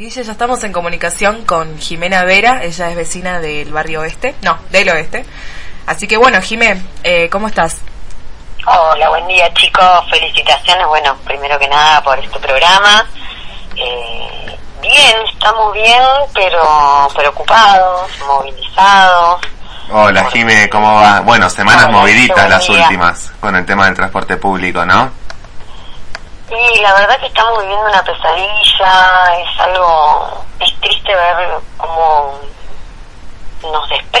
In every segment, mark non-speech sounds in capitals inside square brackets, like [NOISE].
Guille, ya estamos en comunicación con Jimena Vera, ella es vecina del barrio oeste, no, del oeste. Así que bueno, Jimé, eh, ¿cómo estás? Hola, buen día chicos, felicitaciones, bueno, primero que nada por este programa. Eh, bien, estamos bien, pero preocupados, movilizados. Hola Jime, ¿cómo va? Bueno, semanas moviditas las últimas con el tema del transporte público, ¿no? Sí, la verdad que estamos viviendo una pesadilla, es algo, es triste ver cómo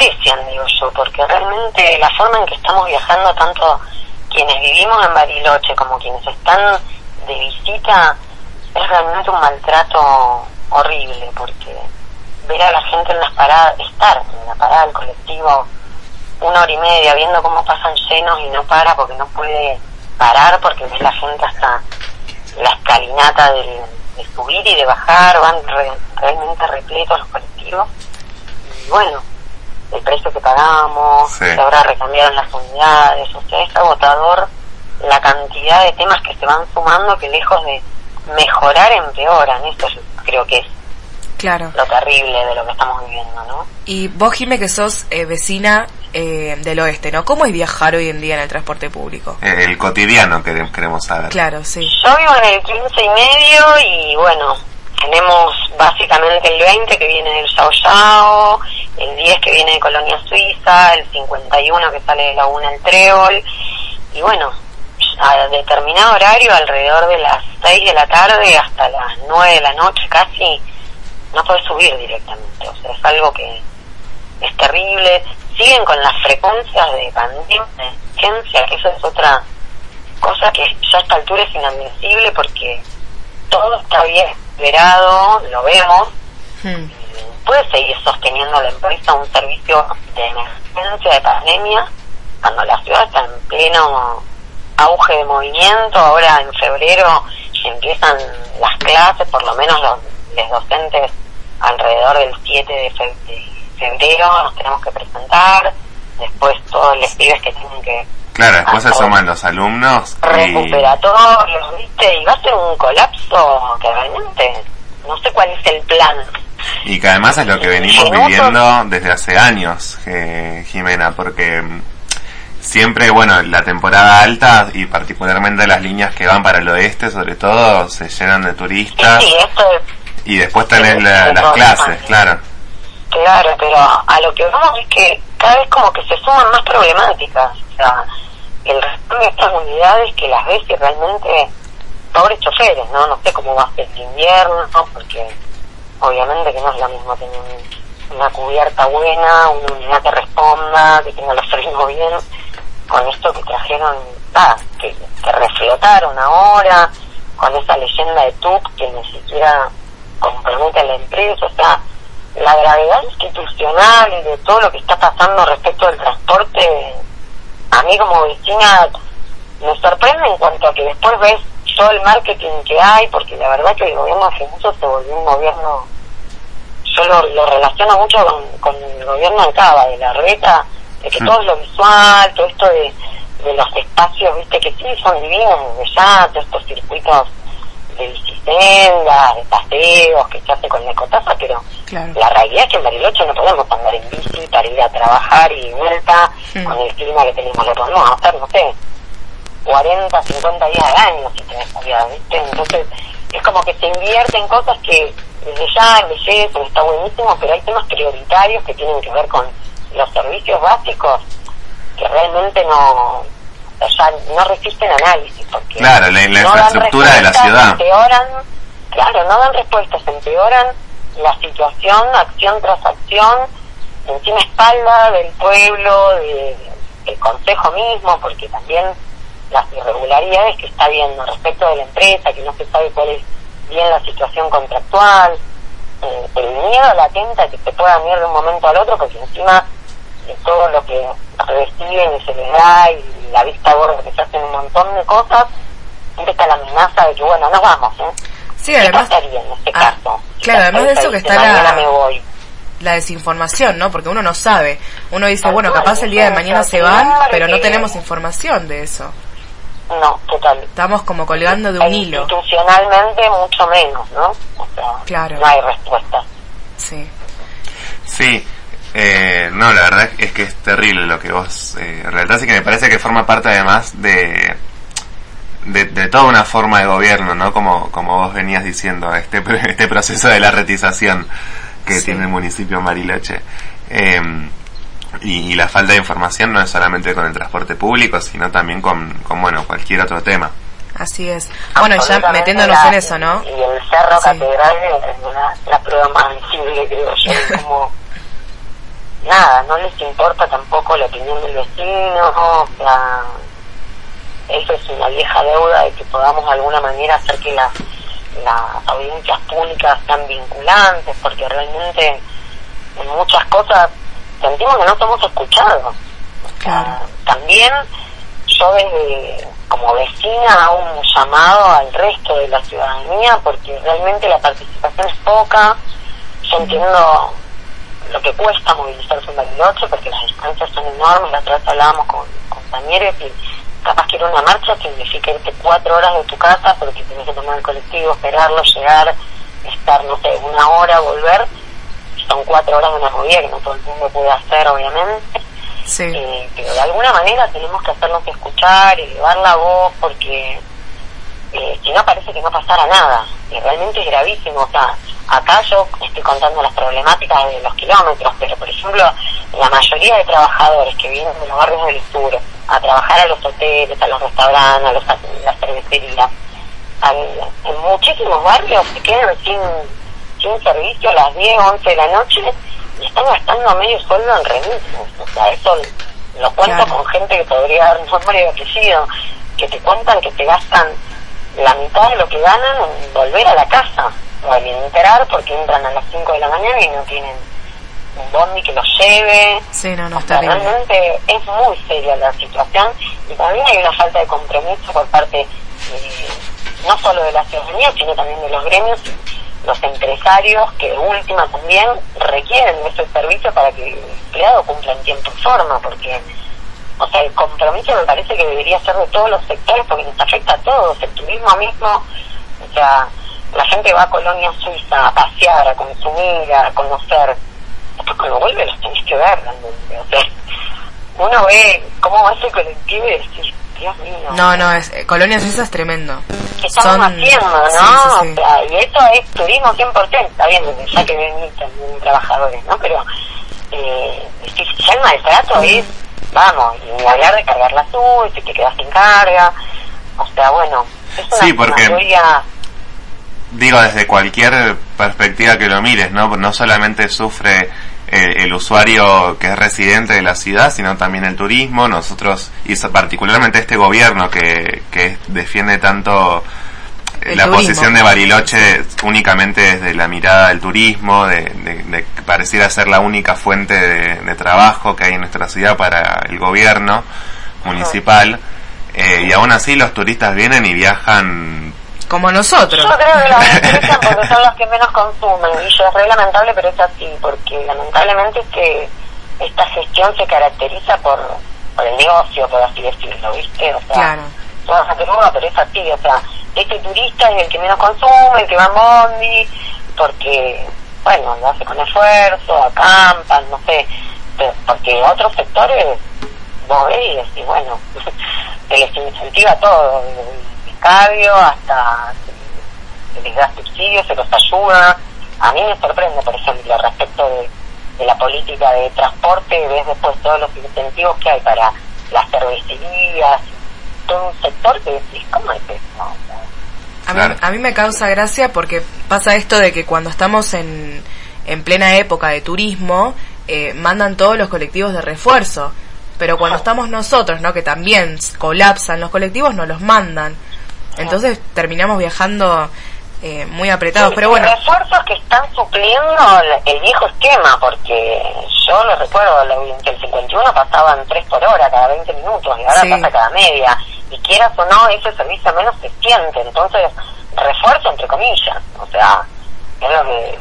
nos desprecian, digo yo, porque realmente la forma en que estamos viajando, tanto quienes vivimos en Bariloche como quienes están de visita, es realmente un maltrato horrible, porque ver a la gente en las paradas, estar en la parada del colectivo una hora y media viendo cómo pasan llenos y no para porque no puede parar porque ves la gente hasta la escalinata de subir y de bajar, van realmente repletos los colectivos. Y bueno, el precio que pagamos, se ahora recambiaron las unidades, o sea, es agotador la cantidad de temas que se van sumando que lejos de mejorar empeoran. Esto creo que es claro. lo terrible de lo que estamos viviendo, ¿no? Y vos, Jime, que sos eh, vecina eh, del oeste, ¿no? ¿Cómo es viajar hoy en día en el transporte público? Eh, el cotidiano que queremos saber. Claro, sí. Yo vivo en el 15 y medio y bueno, tenemos básicamente el 20 que viene del Sao Yao, el 10 que viene de Colonia Suiza, el 51 que sale de Laguna El Trébol y bueno, a determinado horario, alrededor de las 6 de la tarde hasta las 9 de la noche casi, no puedes subir directamente. O sea, es algo que es terrible. Siguen con las frecuencias de pandemia, de emergencia, que eso es otra cosa que ya a esta altura es inadmisible porque todo está bien esperado, lo vemos. Hmm. Puede seguir sosteniendo la empresa un servicio de emergencia, de pandemia, cuando la ciudad está en pleno auge de movimiento. Ahora en febrero empiezan las clases, por lo menos los, los docentes alrededor del 7 de febrero nos tenemos que presentar, después todos los pibes que tienen que... Claro, después se suman los alumnos. Recuperatorios, ¿viste? Y va a ser un colapso que realmente no sé cuál es el plan. Y que además es lo que venimos viviendo desde hace años, eh, Jimena, porque siempre, bueno, la temporada alta y particularmente las líneas que van para el oeste, sobre todo, se llenan de turistas. Sí, esto y después tenés las clases, claro. Claro, pero a lo que vamos es que cada vez como que se suman más problemáticas. O sea, el resto de estas unidades que las ves y realmente pobres choferes, ¿no? No sé cómo va a ser el invierno, porque obviamente que no es lo mismo tener una cubierta buena, una unidad que responda, que tenga los frenos bien, con esto que trajeron, ah, que, que reflotaron ahora, con esa leyenda de TUC que ni siquiera compromete a la empresa, o sea, la gravedad institucional y de todo lo que está pasando respecto del transporte, a mí como vecina me sorprende en cuanto a que después ves todo el marketing que hay, porque la verdad que el gobierno hace mucho se volvió un gobierno, yo lo, relaciono mucho con, el gobierno de Cava, de la Reta, de que mm. todo lo visual, todo esto de, de los espacios, viste, que sí son divinos de ya, todos estos circuitos de bicisendas, de paseos que se hace con la cotaza, pero la realidad es que en Bariloche no podemos andar en bici para ir a trabajar y vuelta con el clima que tenemos, lo podemos hacer, no sé, 40, 50 días al año si tenés salida, ¿viste? Entonces es como que se invierte en cosas que desde ya en belleza está buenísimo, pero hay temas prioritarios que tienen que ver con los servicios básicos que realmente no o sea, no resisten análisis. Porque claro, la, infraestructura de la ciudad. Empeoran, claro, no dan respuestas, empeoran la situación, acción tras acción, encima espalda del pueblo, del consejo mismo, porque también las irregularidades que está viendo respecto de la empresa, que no se sabe cuál es bien la situación contractual, eh, el miedo latente a que se puedan ir de un momento al otro, porque encima de todo lo que reciben y se les da y la vista gorda que se hacen un montón de cosas, siempre está la amenaza de que, bueno, nos vamos, ¿eh? Sí, además, ¿Qué pasaría en este ah, caso? Claro, además de eso que está la, la desinformación, ¿no? Porque uno no sabe. Uno dice, bueno, capaz el día de mañana se van, pero no tenemos información de eso. No, total. Estamos como colgando de un E hilo. Institucionalmente mucho menos, ¿no? O sea, Claro. no hay respuesta. Sí. Sí, eh, no, la verdad es que es terrible lo que vos eh, relatás y que me parece que forma parte además de, de, de toda una forma de gobierno, ¿no? Como, como vos venías diciendo, este, [LAUGHS] este proceso de la retización que Sí. tiene el municipio de Mariloche. Eh, y, y la falta de información no es solamente con el transporte público, sino también con, con bueno, cualquier otro tema. Así es. Bueno, ya metiéndonos la- en eso, ¿no? Y el Cerro Sí. Catedral es la, la prueba más visible, creo yo. como, nada, no les importa tampoco la opinión del vecino, o sea, eso es una vieja deuda de que podamos de alguna manera hacer que las, las audiencias públicas sean vinculantes, porque realmente en muchas cosas sentimos que no somos escuchados. Claro. También yo desde como vecina hago un llamado al resto de la ciudadanía porque realmente la participación es poca. Yo entiendo lo que cuesta movilizarse en Bariloche porque las distancias son enormes. La otra vez hablábamos con compañeros y capaz que ir una marcha significa irte cuatro horas de tu casa porque tienes que tomar el colectivo, esperarlo, llegar, estar, no sé, una hora, volver. Son cuatro horas de una movida que no todo el mundo puede hacer, obviamente. Sí. Eh, pero de alguna manera tenemos que hacernos escuchar, elevar la voz, porque eh, si no parece que no pasara nada. Y realmente es gravísimo. O sea, acá yo estoy contando las problemáticas de los kilómetros, pero por ejemplo, la mayoría de trabajadores que vienen de los barrios del sur a trabajar a los hoteles, a los restaurantes, a los, a las cervecerías, al- en muchísimos barrios se quedan sin, sin servicio a las 10 o 11 de la noche y están gastando medio sueldo en remisos. O sea, eso lo cuento Claro. con gente que podría dar nombre y apellido, que te cuentan que te gastan la mitad de lo que ganan en volver a la casa o en entrar porque entran a las 5 de la mañana y no tienen un bondi que los lleve. Sí, no, no, O sea, terrible. realmente es muy seria la situación y también hay una falta de compromiso por parte eh, no solo de la ciudadanía, sino también de los gremios los empresarios que última también requieren ese servicio para que el empleado cumpla en tiempo y forma, porque o sea, el compromiso me parece que debería ser de todos los sectores porque nos afecta a todos, el turismo mismo, o sea, la gente va a Colonia Suiza a pasear, a consumir, a conocer, después cuando vuelve los tenés que ver realmente, o sea, uno ve cómo va ese colectivo y decís, Dios mío, No, no, es, eh, Colonia Suiza es tremendo. ¿qué estamos Son- haciendo, no? sí, sí, sí. O sea, y eso es turismo 100%, está bien, ya que ven también trabajadores, ¿no? Pero eh, si ya el maltrato es, vamos, y hablar de cargar la SUS, si te quedas sin carga, o sea, bueno, es una, Sí, porque- una Digo, desde cualquier perspectiva que lo mires, ¿no? No solamente sufre el usuario que es residente de la ciudad, sino también el turismo. Nosotros, y particularmente este gobierno que, que defiende tanto eh, El la turismo. posición de Bariloche únicamente desde la mirada del turismo, de, de- de pareciera ser la única fuente de, de trabajo que hay en nuestra ciudad para el gobierno municipal. Eh, y aún así los turistas vienen y viajan Como nosotros. Yo creo que la benefician [LAUGHS] porque son los que menos consumen y yo es re lamentable, pero es así, porque lamentablemente este, esta gestión se caracteriza por, por el negocio, por así decirlo, ¿viste? O sea, Claro. esa cruda, pero es así, o sea, este turista es el que menos consume, el que va en bondi, porque, bueno, lo hace con esfuerzo, acampan, no sé, pero- porque otros sectores vos ves y decís, bueno, [LAUGHS] se les incentiva todo, escabio hasta se les da subsidios, se los ayuda. A mí me sorprende, por ejemplo, respecto de, de la política de transporte, ves después todos los incentivos que hay para las cervecerías, todo un sector que decís, ¿cómo es eso? O sea, A mí, a mí me causa gracia porque pasa esto de que cuando estamos en, en plena época de turismo, eh, mandan todos los colectivos de refuerzo. Pero cuando estamos nosotros, ¿no? Que también colapsan los colectivos, no los mandan. Entonces terminamos viajando eh, muy apretados. Sí, Pero bueno, refuerzos que están supliendo el, viejo esquema, porque yo lo recuerdo, el 51 pasaban 3 por hora cada 20 minutos y ahora Sí. pasa cada media. Y quieras o no, ese servicio menos se siente. Entonces, refuerzo entre comillas. O sea, es lo que,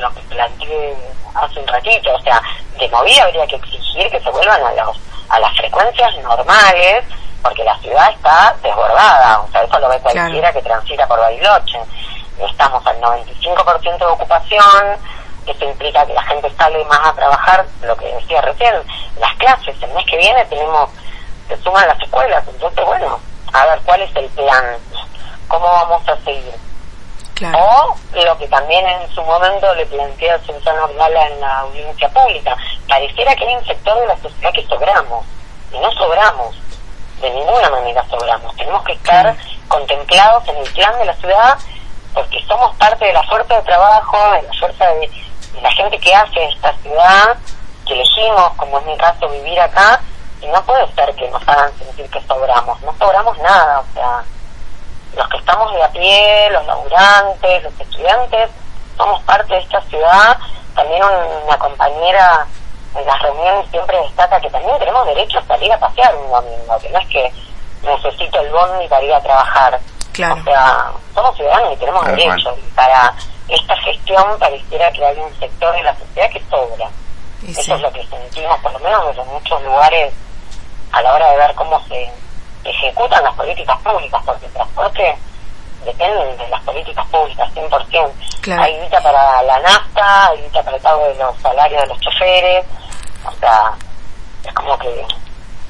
lo que planteé hace un ratito. O sea, de movida habría que exigir que se vuelvan a, los, a las frecuencias normales porque la ciudad está desbordada, o sea, eso lo ve cualquiera que transita por Bariloche. Estamos al 95% de ocupación, eso implica que la gente sale más a trabajar, lo que decía recién, las clases, el mes que viene tenemos, se suman las escuelas, entonces bueno, a ver cuál es el plan, cómo vamos a seguir. O lo que también en su momento le plantea Susana Orgala en la audiencia pública, pareciera que hay un sector de la sociedad que sobramos, y no sobramos, de ninguna manera sobramos, tenemos que estar contemplados en el plan de la ciudad porque somos parte de la fuerza de trabajo, de la fuerza de, la gente que hace esta ciudad, que elegimos, como es mi caso, vivir acá, y no puede ser que nos hagan sentir que sobramos, no sobramos nada, o sea, los que estamos de a pie, los laburantes, los estudiantes, somos parte de esta ciudad, también una compañera en las reuniones siempre destaca que también tenemos derecho a salir a pasear un domingo, que no es que necesito el bondi para ir a trabajar. Claro. O sea, somos ciudadanos y tenemos derecho. Y para esta gestión pareciera que hay un sector de la sociedad que sobra. Eso es lo que sentimos, por lo menos desde muchos lugares, a la hora de ver cómo se ejecutan las políticas públicas, porque el transporte depende de las políticas públicas, 100%. Claro. Hay guita para la nafta, hay guita para el pago de los salarios de los choferes, o sea, es como que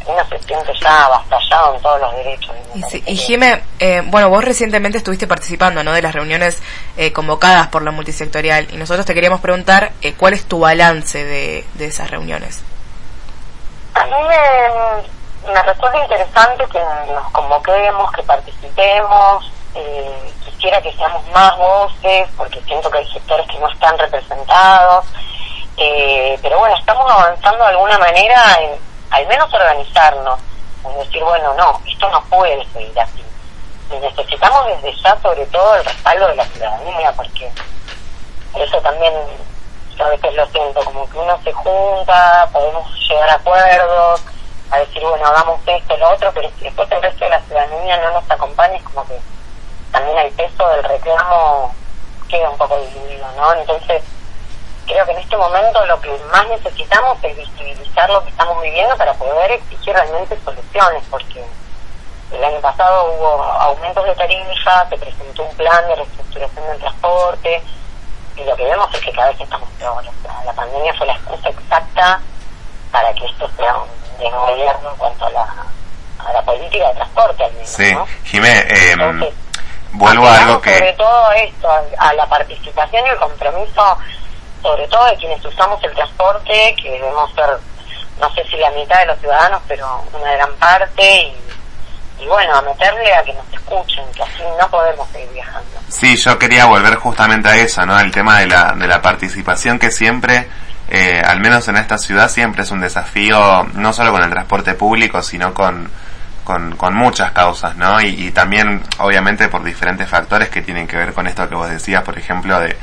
uno se siente ya avasallado en todos los derechos. Y, Jime, eh, bueno, vos recientemente estuviste participando ¿no? de las reuniones eh, convocadas por la multisectorial y nosotros te queríamos preguntar eh, cuál es tu balance de, de esas reuniones. A mí me, me resulta interesante que nos convoquemos, que participemos. quisiera que seamos más voces porque siento que hay sectores que no están representados. Pero bueno, estamos avanzando de alguna manera en al menos organizarnos, en decir, bueno, no, esto no puede seguir así. Y necesitamos desde ya, sobre todo, el respaldo de la ciudadanía, porque eso también yo a veces lo siento, como que uno se junta, podemos llegar a acuerdos, a decir, bueno, hagamos esto, lo otro, pero si después el resto de la ciudadanía no nos acompaña, es como que también el peso del reclamo queda un poco diluido, ¿no? Entonces, creo que en este momento lo que más necesitamos es visibilizar lo que estamos viviendo para poder exigir realmente soluciones, porque el año pasado hubo aumentos de tarifa, se presentó un plan de reestructuración del transporte, y lo que vemos es que cada vez estamos peor. la pandemia fue la excusa exacta para que esto sea un desgobierno en cuanto a la, a la política de transporte, al menos. Sí, Jimé, em, vuelvo a algo que... Sobre todo esto, a la participación y el compromiso sobre todo de quienes usamos el transporte, que debemos ser, no sé si la mitad de los ciudadanos, pero una gran parte, y, bueno, a meterle a que nos escuchen, que así no podemos seguir viajando. Sí, yo quería volver justamente a eso, ¿no? El tema de la, de la participación que siempre... Eh, al menos en esta ciudad siempre es un desafío, no solo con el transporte público, sino con, con, muchas causas, ¿no? Y, y, también, obviamente, por diferentes factores que tienen que ver con esto que vos decías, por ejemplo, de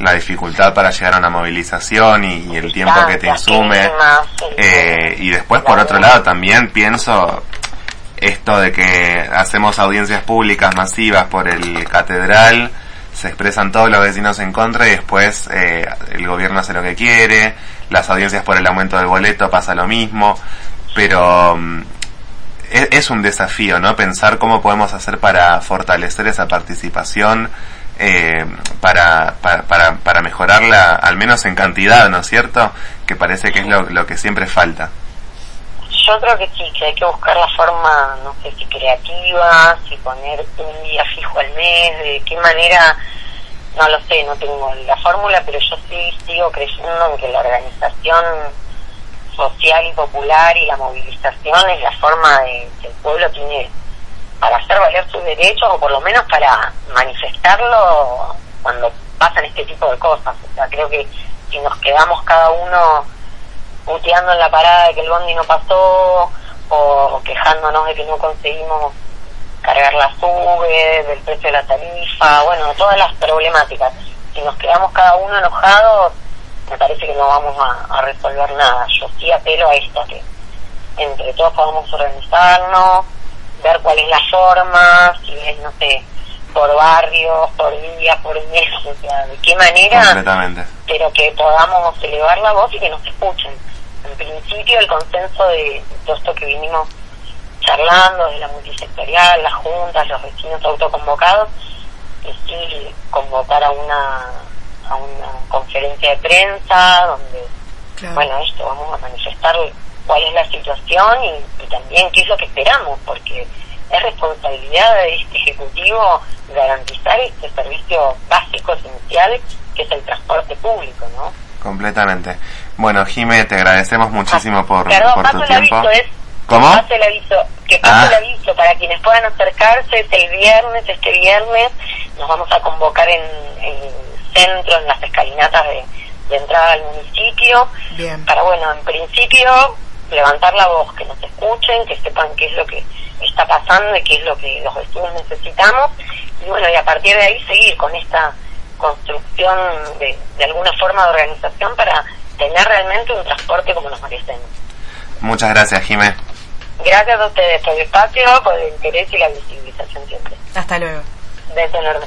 la dificultad para llegar a una movilización y, el tiempo que te insume. Eh, y después, por otro lado, también pienso esto de que hacemos audiencias públicas masivas por el catedral, se expresan todos los vecinos en contra y después eh, el gobierno hace lo que quiere, las audiencias por el aumento del boleto pasa lo mismo, pero mm, es, es un desafío, ¿no? Pensar cómo podemos hacer para fortalecer esa participación eh, para, para, para, mejorarla, al menos en cantidad, ¿no es cierto? Que parece que es lo, lo que siempre falta. Yo creo que sí, que hay que buscar la forma, no sé si creativa, si poner un día fijo al mes, de qué manera, no lo sé, no tengo la fórmula, pero yo sí sigo creyendo en que la organización social y popular y la movilización es la forma de que el pueblo tiene para hacer valer sus derechos o por lo menos para manifestarlo cuando pasan este tipo de cosas. O sea, creo que si nos quedamos cada uno puteando en la parada de que el bondi no pasó o quejándonos de que no conseguimos cargar la sube, del precio de la tarifa, bueno, todas las problemáticas. Si nos quedamos cada uno enojados, me parece que no vamos a, a resolver nada. Yo sí apelo a esto, que entre todos podamos organizarnos, ver cuál es la forma, si es, no sé, por barrios, por día, por mes, o sea, de qué manera, pero que podamos elevar la voz y que nos escuchen. En principio, el consenso de todo esto que vinimos charlando de la multisectorial, las juntas, los vecinos autoconvocados, y sí convocar a una, a una conferencia de prensa donde, bueno, esto, vamos a manifestar cuál es la situación y, y también qué es lo que esperamos, porque es responsabilidad de este Ejecutivo garantizar este servicio básico, esencial, que es el transporte público, ¿no? Completamente. Bueno, Jime, te agradecemos muchísimo por, Perdón, por paso tu el tiempo. aviso, es, ¿Cómo? Paso el aviso, que paso Ah. el aviso para quienes puedan acercarse, es el viernes, este viernes, nos vamos a convocar en, en el centro, en las escalinatas de, de entrada al municipio, Bien. para, bueno, en principio, levantar la voz, que nos escuchen, que sepan qué es lo que está pasando y qué es lo que los vecinos necesitamos, y bueno, y a partir de ahí seguir con esta construcción de, de alguna forma de organización para tener realmente un transporte como nos merecemos. Muchas gracias, Jime. Gracias a ustedes por el espacio, por el interés y la visibilización siempre. Hasta luego. Beso enorme.